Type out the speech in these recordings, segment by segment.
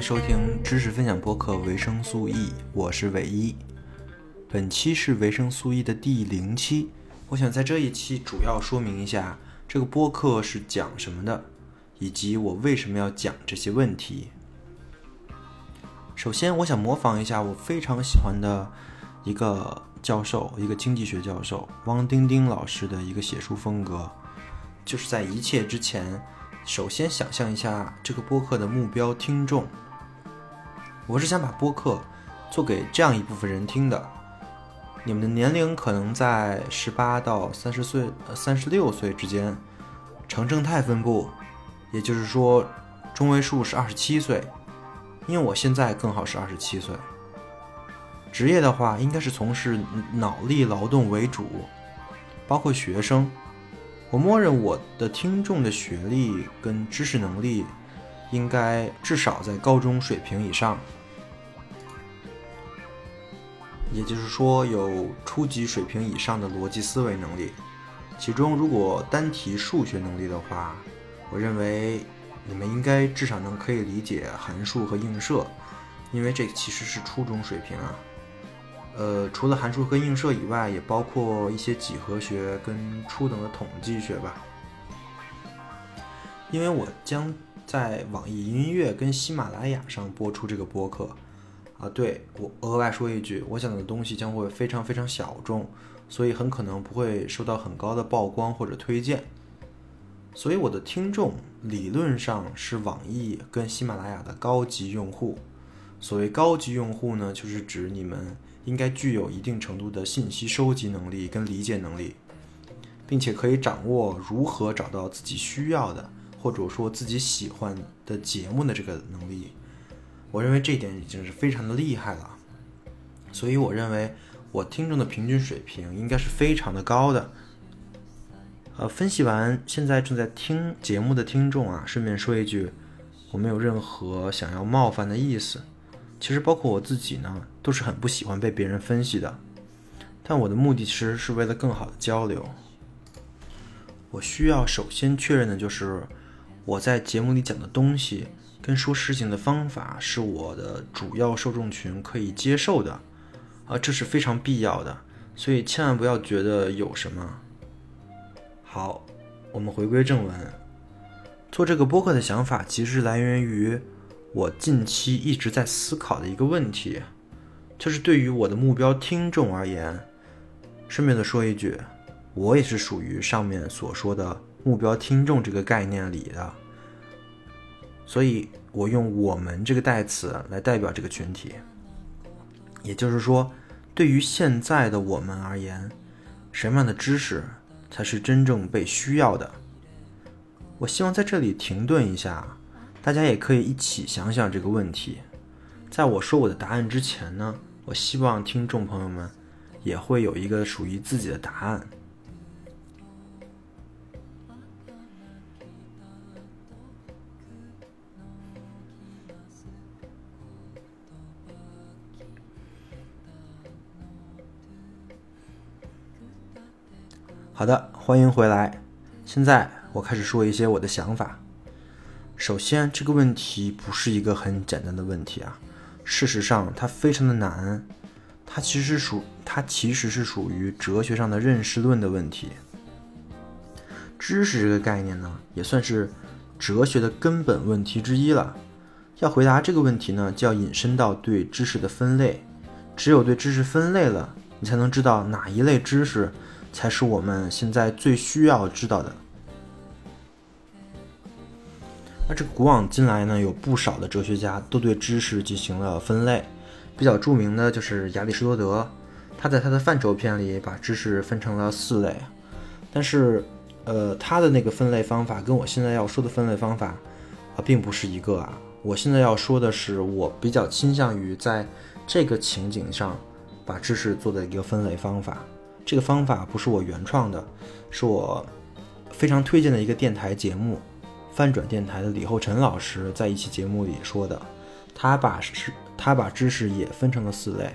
收听知识分享播客维生素 E，我是伟一。本期是维生素 E 的第零期，我想在这一期主要说明一下这个播客是讲什么的，以及我为什么要讲这些问题。首先，我想模仿一下我非常喜欢的一个教授，一个经济学教授汪丁丁老师的一个写书风格，就是在一切之前。首先，想象一下这个播客的目标听众。我是想把播客做给这样一部分人听的。你们的年龄可能在十八到三十岁、三十六岁之间，呈正态分布，也就是说，中位数是二十七岁。因为我现在刚好是二十七岁。职业的话，应该是从事脑力劳动为主，包括学生。我默认我的听众的学历跟知识能力应该至少在高中水平以上，也就是说有初级水平以上的逻辑思维能力。其中，如果单提数学能力的话，我认为你们应该至少能可以理解函数和映射，因为这其实是初中水平啊。呃，除了函数和映射以外，也包括一些几何学跟初等的统计学吧。因为我将在网易音乐跟喜马拉雅上播出这个播客啊，对我额外说一句，我讲的东西将会非常非常小众，所以很可能不会受到很高的曝光或者推荐。所以我的听众理论上是网易跟喜马拉雅的高级用户。所谓高级用户呢，就是指你们。应该具有一定程度的信息收集能力跟理解能力，并且可以掌握如何找到自己需要的或者说自己喜欢的节目的这个能力。我认为这一点已经是非常的厉害了。所以我认为我听众的平均水平应该是非常的高的。呃，分析完现在正在听节目的听众啊，顺便说一句，我没有任何想要冒犯的意思。其实包括我自己呢，都是很不喜欢被别人分析的。但我的目的其实是为了更好的交流。我需要首先确认的就是，我在节目里讲的东西跟说事情的方法是我的主要受众群可以接受的，啊，这是非常必要的。所以千万不要觉得有什么。好，我们回归正文。做这个播客的想法其实来源于。我近期一直在思考的一个问题，就是对于我的目标听众而言，顺便的说一句，我也是属于上面所说的目标听众这个概念里的，所以我用“我们”这个代词来代表这个群体。也就是说，对于现在的我们而言，什么样的知识才是真正被需要的？我希望在这里停顿一下。大家也可以一起想想这个问题。在我说我的答案之前呢，我希望听众朋友们也会有一个属于自己的答案。好的，欢迎回来。现在我开始说一些我的想法。首先，这个问题不是一个很简单的问题啊。事实上，它非常的难。它其实属，它其实是属于哲学上的认识论的问题。知识这个概念呢，也算是哲学的根本问题之一了。要回答这个问题呢，就要引申到对知识的分类。只有对知识分类了，你才能知道哪一类知识才是我们现在最需要知道的。那这个古往今来呢，有不少的哲学家都对知识进行了分类，比较著名的就是亚里士多德，他在他的范畴篇里把知识分成了四类，但是，呃，他的那个分类方法跟我现在要说的分类方法啊，并不是一个啊。我现在要说的是，我比较倾向于在这个情景上把知识做的一个分类方法。这个方法不是我原创的，是我非常推荐的一个电台节目。翻转电台的李厚辰老师在一期节目里说的，他把知他把知识也分成了四类，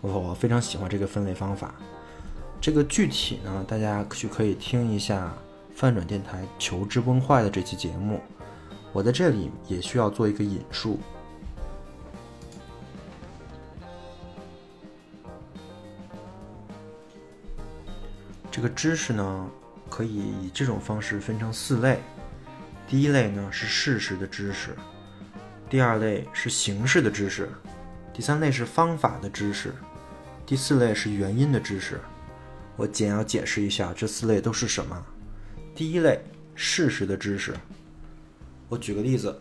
我非常喜欢这个分类方法。这个具体呢，大家去可以听一下翻转电台求知崩坏的这期节目。我在这里也需要做一个引述。这个知识呢，可以以这种方式分成四类。第一类呢是事实的知识，第二类是形式的知识，第三类是方法的知识，第四类是原因的知识。我简要解释一下这四类都是什么。第一类事实的知识，我举个例子，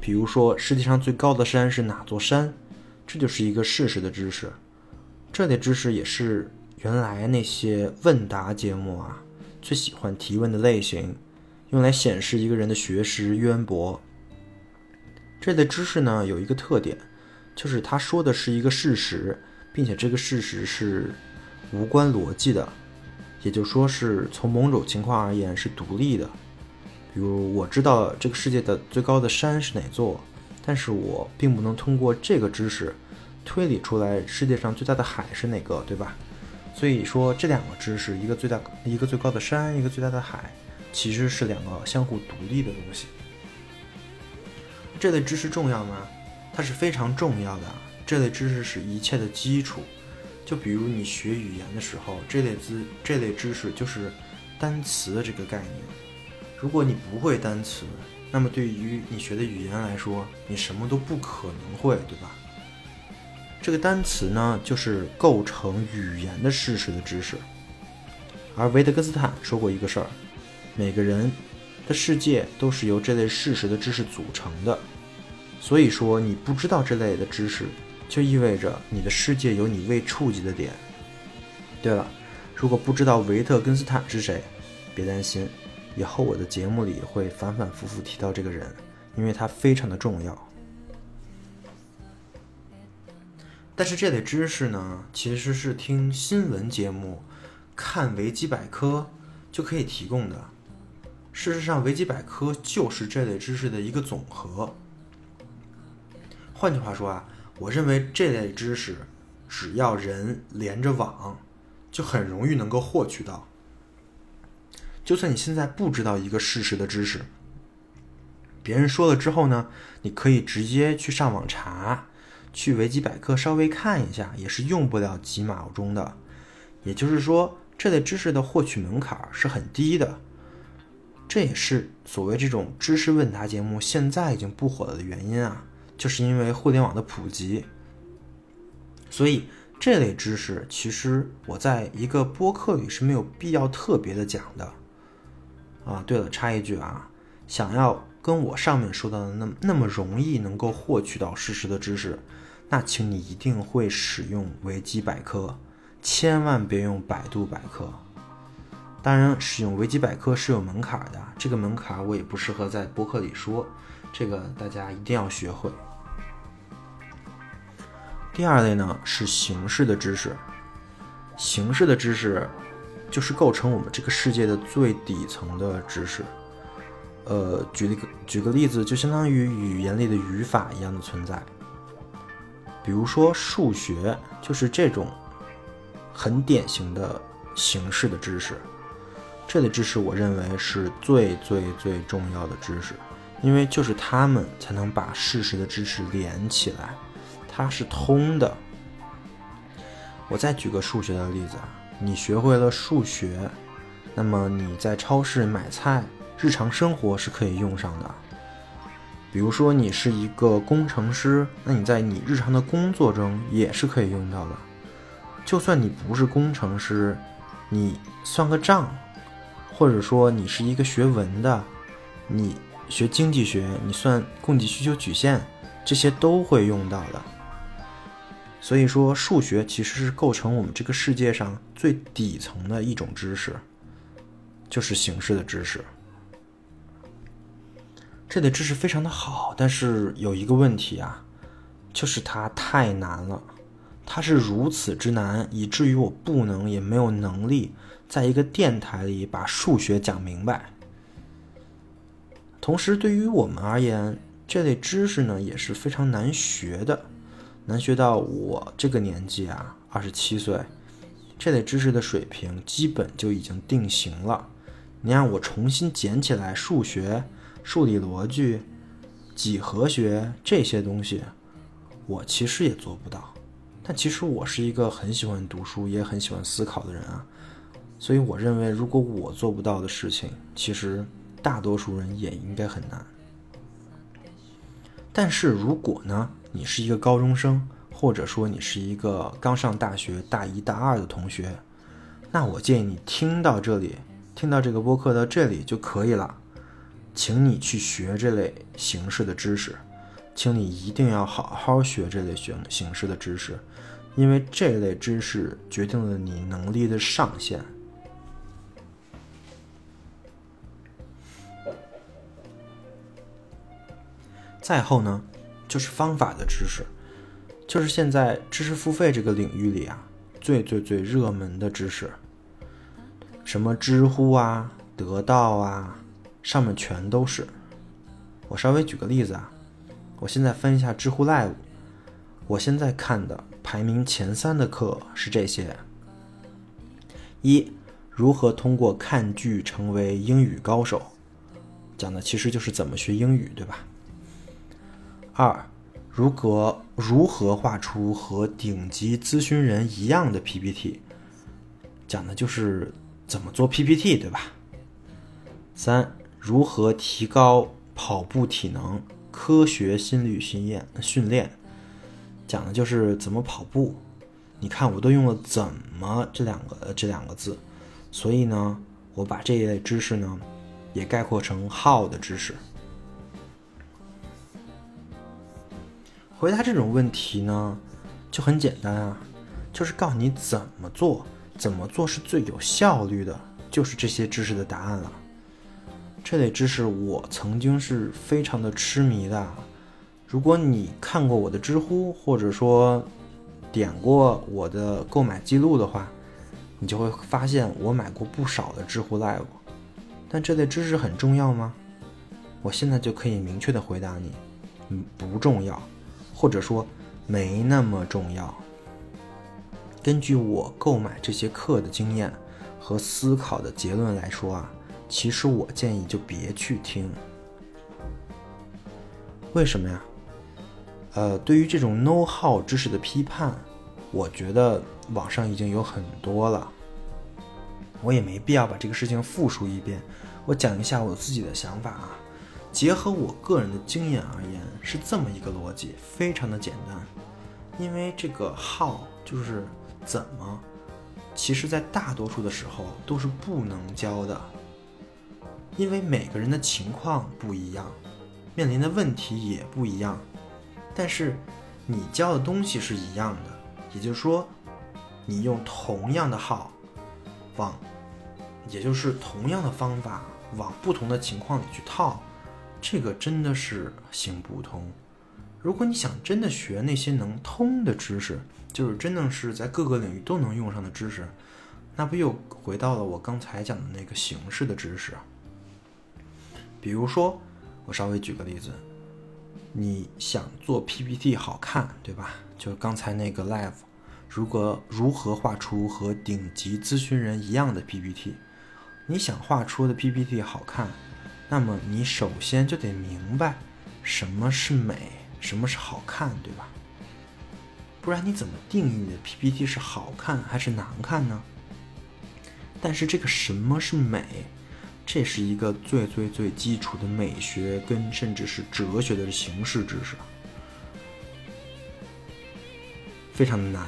比如说世界上最高的山是哪座山，这就是一个事实的知识。这类知识也是。原来那些问答节目啊，最喜欢提问的类型，用来显示一个人的学识渊博。这类知识呢，有一个特点，就是他说的是一个事实，并且这个事实是无关逻辑的，也就说是从某种情况而言是独立的。比如我知道这个世界的最高的山是哪座，但是我并不能通过这个知识推理出来世界上最大的海是哪个，对吧？所以说，这两个知识，一个最大，一个最高的山，一个最大的海，其实是两个相互独立的东西。这类知识重要吗？它是非常重要的。这类知识是一切的基础。就比如你学语言的时候，这类知这类知识就是单词的这个概念。如果你不会单词，那么对于你学的语言来说，你什么都不可能会，对吧？这个单词呢，就是构成语言的事实的知识。而维特根斯坦说过一个事儿：每个人的世界都是由这类事实的知识组成的。所以说，你不知道这类的知识，就意味着你的世界有你未触及的点。对了，如果不知道维特根斯坦是谁，别担心，以后我的节目里会反反复复提到这个人，因为他非常的重要。但是这类知识呢，其实是听新闻节目、看维基百科就可以提供的。事实上，维基百科就是这类知识的一个总和。换句话说啊，我认为这类知识只要人连着网，就很容易能够获取到。就算你现在不知道一个事实的知识，别人说了之后呢，你可以直接去上网查。去维基百科稍微看一下，也是用不了几秒钟的。也就是说，这类知识的获取门槛是很低的。这也是所谓这种知识问答节目现在已经不火了的原因啊，就是因为互联网的普及。所以这类知识其实我在一个播客里是没有必要特别的讲的。啊，对了，插一句啊，想要跟我上面说到的那那么容易能够获取到事实的知识。那请你一定会使用维基百科，千万别用百度百科。当然，使用维基百科是有门槛的，这个门槛我也不适合在博客里说，这个大家一定要学会。第二类呢是形式的知识，形式的知识就是构成我们这个世界的最底层的知识。呃，举个举个例子，就相当于语言里的语法一样的存在。比如说数学就是这种很典型的形式的知识，这类知识我认为是最最最重要的知识，因为就是他们才能把事实的知识连起来，它是通的。我再举个数学的例子啊，你学会了数学，那么你在超市买菜，日常生活是可以用上的。比如说你是一个工程师，那你在你日常的工作中也是可以用到的。就算你不是工程师，你算个账，或者说你是一个学文的，你学经济学，你算供给需求曲线，这些都会用到的。所以说，数学其实是构成我们这个世界上最底层的一种知识，就是形式的知识。这类知识非常的好，但是有一个问题啊，就是它太难了。它是如此之难，以至于我不能也没有能力在一个电台里把数学讲明白。同时，对于我们而言，这类知识呢也是非常难学的，难学到我这个年纪啊，二十七岁，这类知识的水平基本就已经定型了。你让我重新捡起来数学、数理逻辑、几何学这些东西，我其实也做不到。但其实我是一个很喜欢读书，也很喜欢思考的人啊。所以我认为，如果我做不到的事情，其实大多数人也应该很难。但是如果呢，你是一个高中生，或者说你是一个刚上大学大一大二的同学，那我建议你听到这里，听到这个播客到这里就可以了。请你去学这类形式的知识，请你一定要好好学这类形形式的知识，因为这类知识决定了你能力的上限。再后呢，就是方法的知识，就是现在知识付费这个领域里啊，最最最热门的知识，什么知乎啊、得到啊，上面全都是。我稍微举个例子啊，我现在翻一下知乎 Live，我现在看的排名前三的课是这些：一、如何通过看剧成为英语高手，讲的其实就是怎么学英语，对吧？二，如何如何画出和顶级咨询人一样的 PPT，讲的就是怎么做 PPT，对吧？三，如何提高跑步体能，科学心率训练训练，讲的就是怎么跑步。你看，我都用了“怎么”这两个这两个字，所以呢，我把这一类知识呢，也概括成 “how” 的知识。回答这种问题呢，就很简单啊，就是告诉你怎么做，怎么做是最有效率的，就是这些知识的答案了。这类知识我曾经是非常的痴迷的。如果你看过我的知乎，或者说点过我的购买记录的话，你就会发现我买过不少的知乎 Live。但这类知识很重要吗？我现在就可以明确的回答你，嗯，不重要。或者说没那么重要。根据我购买这些课的经验和思考的结论来说啊，其实我建议就别去听。为什么呀？呃，对于这种 know how 知识的批判，我觉得网上已经有很多了，我也没必要把这个事情复述一遍。我讲一下我自己的想法啊。结合我个人的经验而言，是这么一个逻辑，非常的简单。因为这个 how 就是怎么，其实在大多数的时候都是不能教的，因为每个人的情况不一样，面临的问题也不一样。但是你教的东西是一样的，也就是说，你用同样的号往，也就是同样的方法往不同的情况里去套。这个真的是行不通。如果你想真的学那些能通的知识，就是真的是在各个领域都能用上的知识，那不又回到了我刚才讲的那个形式的知识？比如说，我稍微举个例子，你想做 PPT 好看，对吧？就刚才那个 Live，如果如何画出和顶级咨询人一样的 PPT，你想画出的 PPT 好看。那么你首先就得明白什么是美，什么是好看，对吧？不然你怎么定义你的 PPT 是好看还是难看呢？但是这个什么是美，这是一个最最最基础的美学跟甚至是哲学的形式知识，非常的难。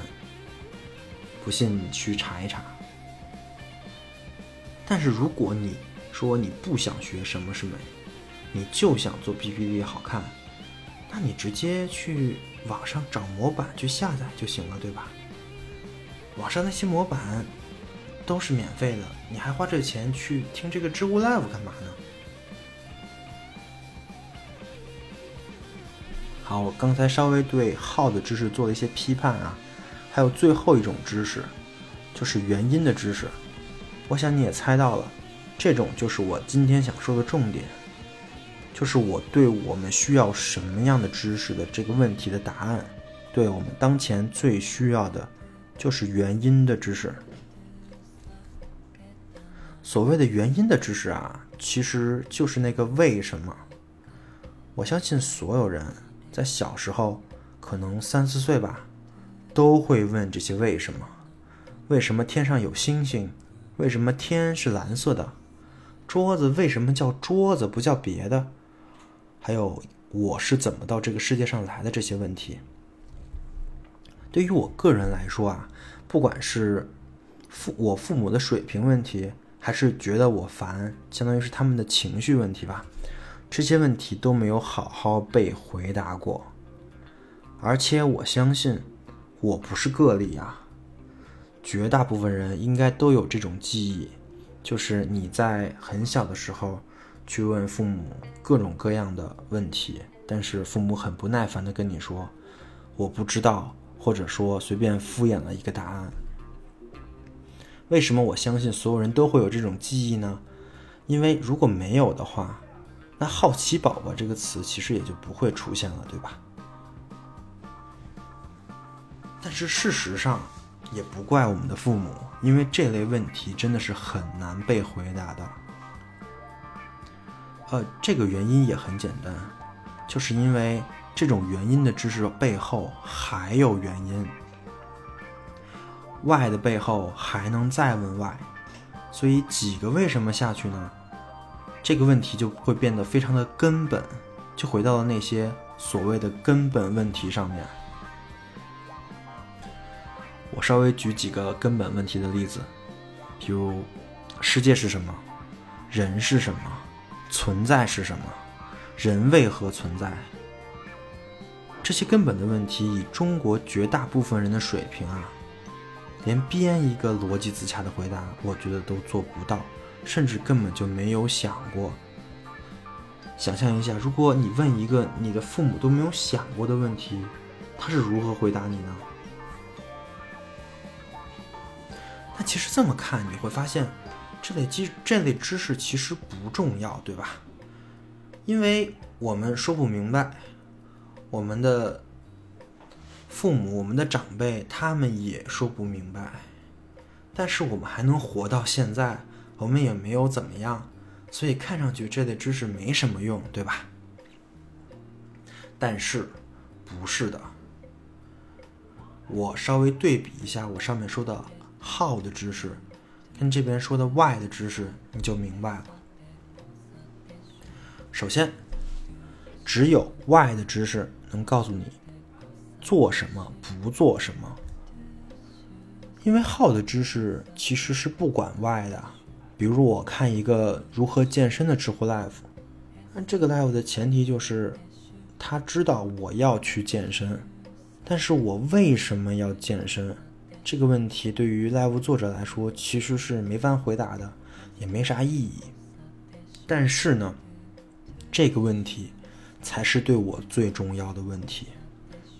不信你去查一查。但是如果你说你不想学什么是美，你就想做 PPT 好看，那你直接去网上找模板去下载就行了，对吧？网上那些模板都是免费的，你还花这钱去听这个知乎 Live 干嘛呢？好，我刚才稍微对号的知识做了一些批判啊，还有最后一种知识，就是原因的知识，我想你也猜到了。这种就是我今天想说的重点，就是我对我们需要什么样的知识的这个问题的答案，对我们当前最需要的就是原因的知识。所谓的原因的知识啊，其实就是那个为什么。我相信所有人在小时候，可能三四岁吧，都会问这些为什么：为什么天上有星星？为什么天是蓝色的？桌子为什么叫桌子不叫别的？还有我是怎么到这个世界上来的这些问题。对于我个人来说啊，不管是父我父母的水平问题，还是觉得我烦，相当于是他们的情绪问题吧。这些问题都没有好好被回答过，而且我相信我不是个例啊，绝大部分人应该都有这种记忆，就是你在很小的时候去问父母各种各样的问题，但是父母很不耐烦的跟你说我不知道，或者说随便敷衍了一个答案。为什么我相信所有人都会有这种记忆呢？因为如果没有的话。那“好奇宝宝”这个词其实也就不会出现了，对吧？但是事实上，也不怪我们的父母，因为这类问题真的是很难被回答的。呃，这个原因也很简单，就是因为这种原因的知识背后还有原因，y 的背后还能再问 y，所以几个为什么下去呢？这个问题就会变得非常的根本，就回到了那些所谓的根本问题上面。我稍微举几个根本问题的例子，比如世界是什么，人是什么，存在是什么，人为何存在？这些根本的问题，以中国绝大部分人的水平啊，连编一个逻辑自洽的回答，我觉得都做不到。甚至根本就没有想过。想象一下，如果你问一个你的父母都没有想过的问题，他是如何回答你呢？那其实这么看，你会发现，这类知这类知识其实不重要，对吧？因为我们说不明白，我们的父母、我们的长辈他们也说不明白，但是我们还能活到现在。我们也没有怎么样，所以看上去这类知识没什么用，对吧？但是不是的。我稍微对比一下我上面说的 how 的知识，跟这边说的 why 的知识，你就明白了。首先，只有 why 的知识能告诉你做什么，不做什么，因为好的知识其实是不管 why 的。比如我看一个如何健身的知乎 live，那这个 live 的前提就是，他知道我要去健身，但是我为什么要健身？这个问题对于 live 作者来说其实是没法回答的，也没啥意义。但是呢，这个问题才是对我最重要的问题，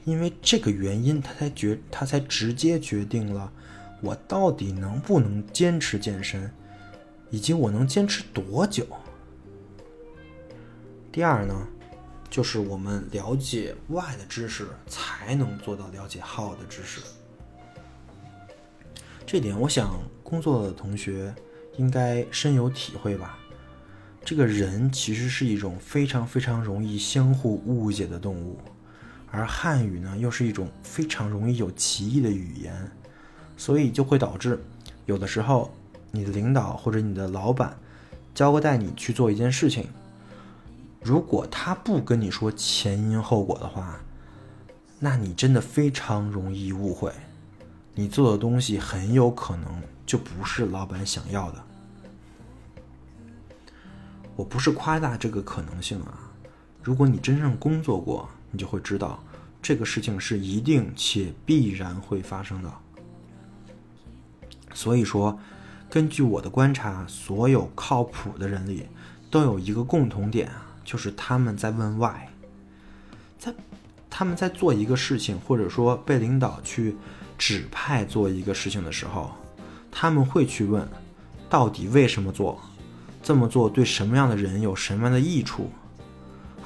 因为这个原因，他才决，他才直接决定了我到底能不能坚持健身。以及我能坚持多久？第二呢，就是我们了解 why 的知识，才能做到了解 how 的知识。这点，我想工作的同学应该深有体会吧。这个人其实是一种非常非常容易相互误解的动物，而汉语呢，又是一种非常容易有歧义的语言，所以就会导致有的时候。你的领导或者你的老板交代你去做一件事情，如果他不跟你说前因后果的话，那你真的非常容易误会，你做的东西很有可能就不是老板想要的。我不是夸大这个可能性啊，如果你真正工作过，你就会知道这个事情是一定且必然会发生的。所以说。根据我的观察，所有靠谱的人里都有一个共同点啊，就是他们在问 why，在他们在做一个事情，或者说被领导去指派做一个事情的时候，他们会去问，到底为什么做，这么做对什么样的人有什么样的益处，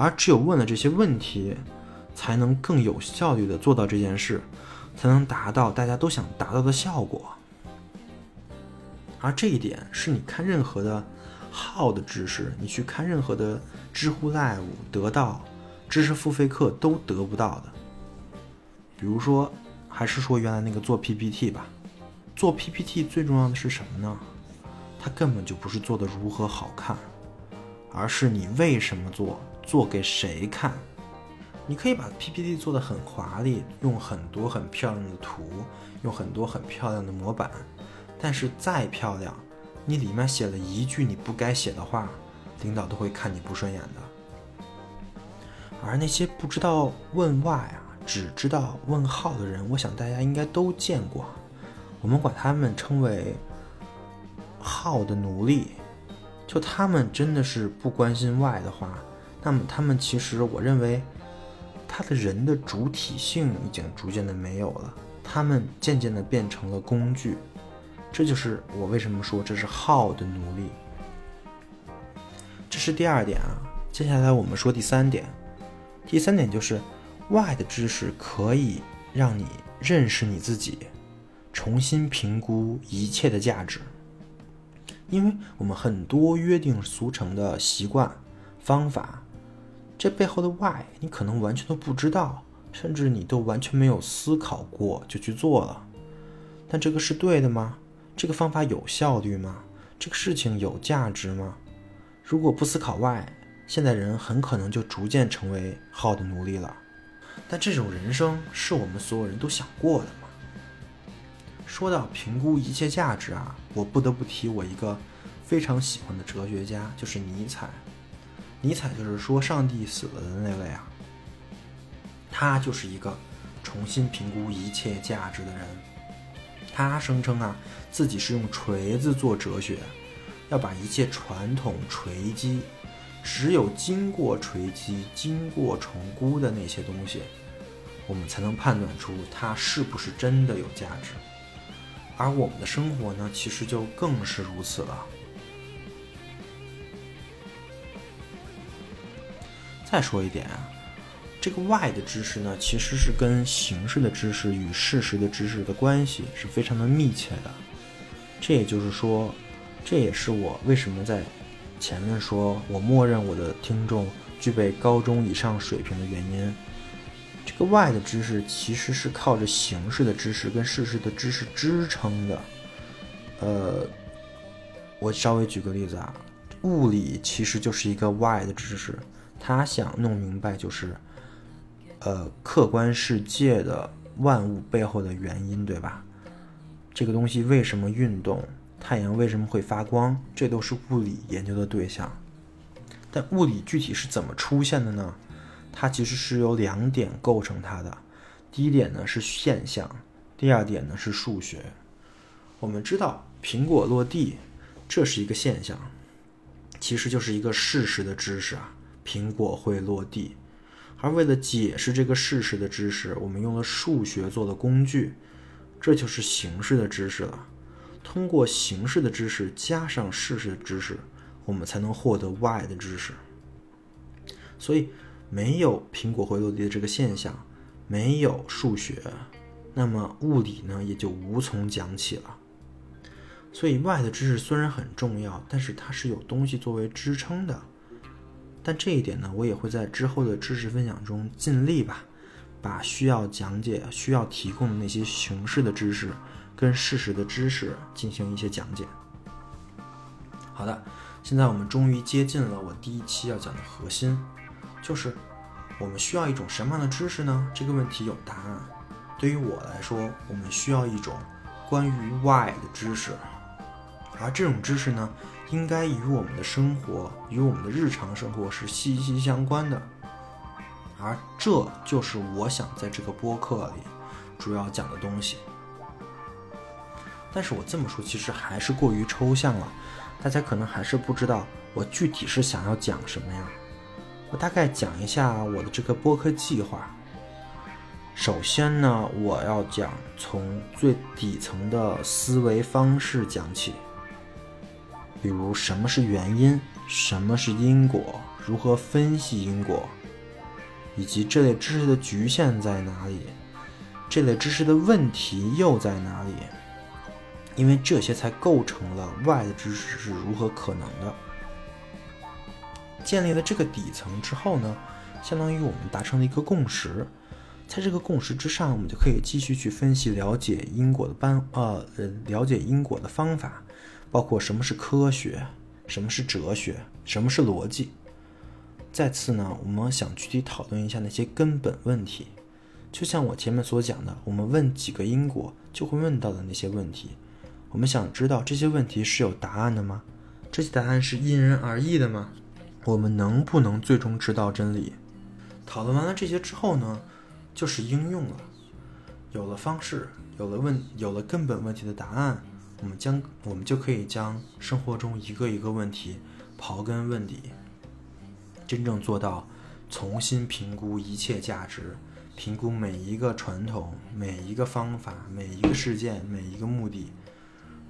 而只有问了这些问题，才能更有效率的做到这件事，才能达到大家都想达到的效果。而这一点是你看任何的 How 的知识，你去看任何的知乎 Live 得到知识付费课都得不到的。比如说，还是说原来那个做 PPT 吧，做 PPT 最重要的是什么呢？它根本就不是做的如何好看，而是你为什么做，做给谁看。你可以把 PPT 做的很华丽，用很多很漂亮的图，用很多很漂亮的模板。但是再漂亮，你里面写了一句你不该写的话，领导都会看你不顺眼的。而那些不知道问 why 啊，只知道问号的人，我想大家应该都见过。我们管他们称为号的奴隶。就他们真的是不关心 why 的话，那么他们其实我认为，他的人的主体性已经逐渐的没有了，他们渐渐的变成了工具。这就是我为什么说这是好的奴隶。这是第二点啊，接下来我们说第三点。第三点就是，why 的知识可以让你认识你自己，重新评估一切的价值。因为我们很多约定俗成的习惯、方法，这背后的 why 你可能完全都不知道，甚至你都完全没有思考过就去做了。但这个是对的吗？这个方法有效率吗？这个事情有价值吗？如果不思考 why，，现代人很可能就逐渐成为好的奴隶了。但这种人生是我们所有人都想过的吗？说到评估一切价值啊，我不得不提我一个非常喜欢的哲学家，就是尼采。尼采就是说上帝死了的那位啊。他就是一个重新评估一切价值的人。他声称啊，自己是用锤子做哲学，要把一切传统锤击，只有经过锤击、经过重估的那些东西，我们才能判断出它是不是真的有价值。而我们的生活呢，其实就更是如此了。再说一点啊。这个 why 的知识呢，其实是跟形式的知识与事实的知识的关系是非常的密切的。这也就是说，这也是我为什么在前面说我默认我的听众具备高中以上水平的原因。这个 why 的知识其实是靠着形式的知识跟事实的知识支撑的。呃，我稍微举个例子啊，物理其实就是一个 why 的知识，他想弄明白就是。呃，客观世界的万物背后的原因，对吧？这个东西为什么运动？太阳为什么会发光？这都是物理研究的对象。但物理具体是怎么出现的呢？它其实是由两点构成它的。第一点呢是现象，第二点呢是数学。我们知道苹果落地，这是一个现象，其实就是一个事实的知识啊，苹果会落地。而为了解释这个事实的知识，我们用了数学做的工具，这就是形式的知识了。通过形式的知识加上事实的知识，我们才能获得 why 的知识。所以，没有苹果会落地的这个现象，没有数学，那么物理呢也就无从讲起了。所以，why 的知识虽然很重要，但是它是有东西作为支撑的。但这一点呢，我也会在之后的知识分享中尽力吧，把需要讲解、需要提供的那些形式的知识跟事实的知识进行一些讲解。好的，现在我们终于接近了我第一期要讲的核心，就是我们需要一种什么样的知识呢？这个问题有答案。对于我来说，我们需要一种关于 why 的知识，而这种知识呢？应该与我们的生活、与我们的日常生活是息息相关的，而这就是我想在这个播客里主要讲的东西。但是我这么说其实还是过于抽象了，大家可能还是不知道我具体是想要讲什么呀。我大概讲一下我的这个播客计划。首先呢，我要讲从最底层的思维方式讲起。比如什么是原因，什么是因果，如何分析因果，以及这类知识的局限在哪里，这类知识的问题又在哪里？因为这些才构成了 Y 的知识是如何可能的。建立了这个底层之后呢，相当于我们达成了一个共识。在这个共识之上，我们就可以继续去分析、了解因果的办呃，了解因果的方法，包括什么是科学，什么是哲学，什么是逻辑。再次呢，我们想具体讨论一下那些根本问题，就像我前面所讲的，我们问几个因果就会问到的那些问题。我们想知道这些问题是有答案的吗？这些答案是因人而异的吗？我们能不能最终知道真理？讨论完了这些之后呢？就是应用了，有了方式，有了问，有了根本问题的答案，我们将我们就可以将生活中一个一个问题刨根问底，真正做到重新评估一切价值，评估每一个传统、每一个方法、每一个事件、每一个目的。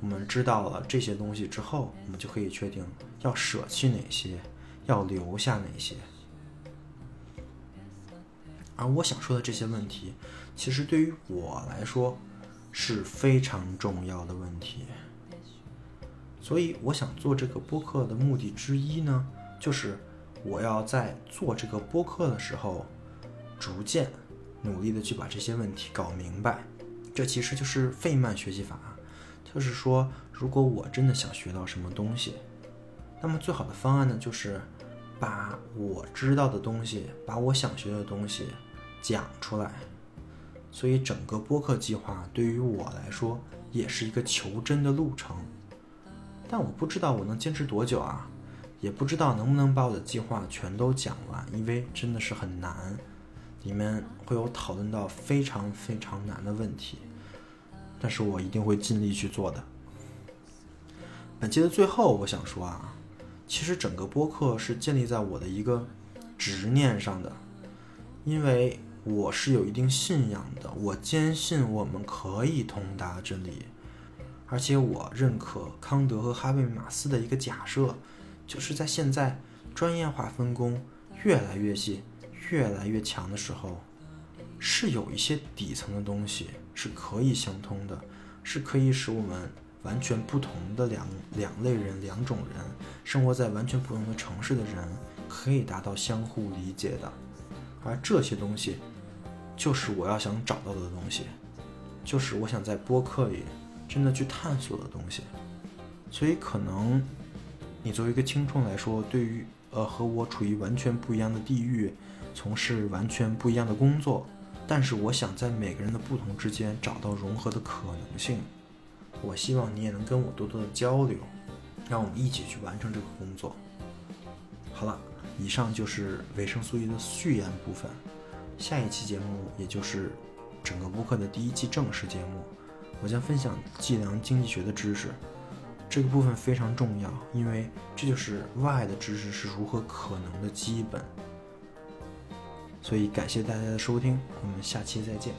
我们知道了这些东西之后，我们就可以确定要舍弃哪些，要留下哪些。而我想说的这些问题，其实对于我来说是非常重要的问题。所以，我想做这个播客的目的之一呢，就是我要在做这个播客的时候，逐渐努力的去把这些问题搞明白。这其实就是费曼学习法，就是说，如果我真的想学到什么东西，那么最好的方案呢，就是把我知道的东西，把我想学的东西。讲出来，所以整个播客计划对于我来说也是一个求真的路程，但我不知道我能坚持多久啊，也不知道能不能把我的计划全都讲完，因为真的是很难，里面会有讨论到非常非常难的问题，但是我一定会尽力去做的。本期的最后，我想说啊，其实整个播客是建立在我的一个执念上的，因为。我是有一定信仰的，我坚信我们可以通达真理，而且我认可康德和哈贝马斯的一个假设，就是在现在专业化分工越来越细、越来越强的时候，是有一些底层的东西是可以相通的，是可以使我们完全不同的两两类人、两种人生活在完全不同的城市的人可以达到相互理解的，而这些东西。就是我要想找到的东西，就是我想在播客里真的去探索的东西。所以，可能你作为一个听众来说，对于呃和我处于完全不一样的地域，从事完全不一样的工作，但是我想在每个人的不同之间找到融合的可能性。我希望你也能跟我多多的交流，让我们一起去完成这个工作。好了，以上就是维生素 E 的序言部分。下一期节目，也就是整个播客的第一期正式节目，我将分享计量经济学的知识。这个部分非常重要，因为这就是 Y 的知识是如何可能的基本。所以感谢大家的收听，我们下期再见。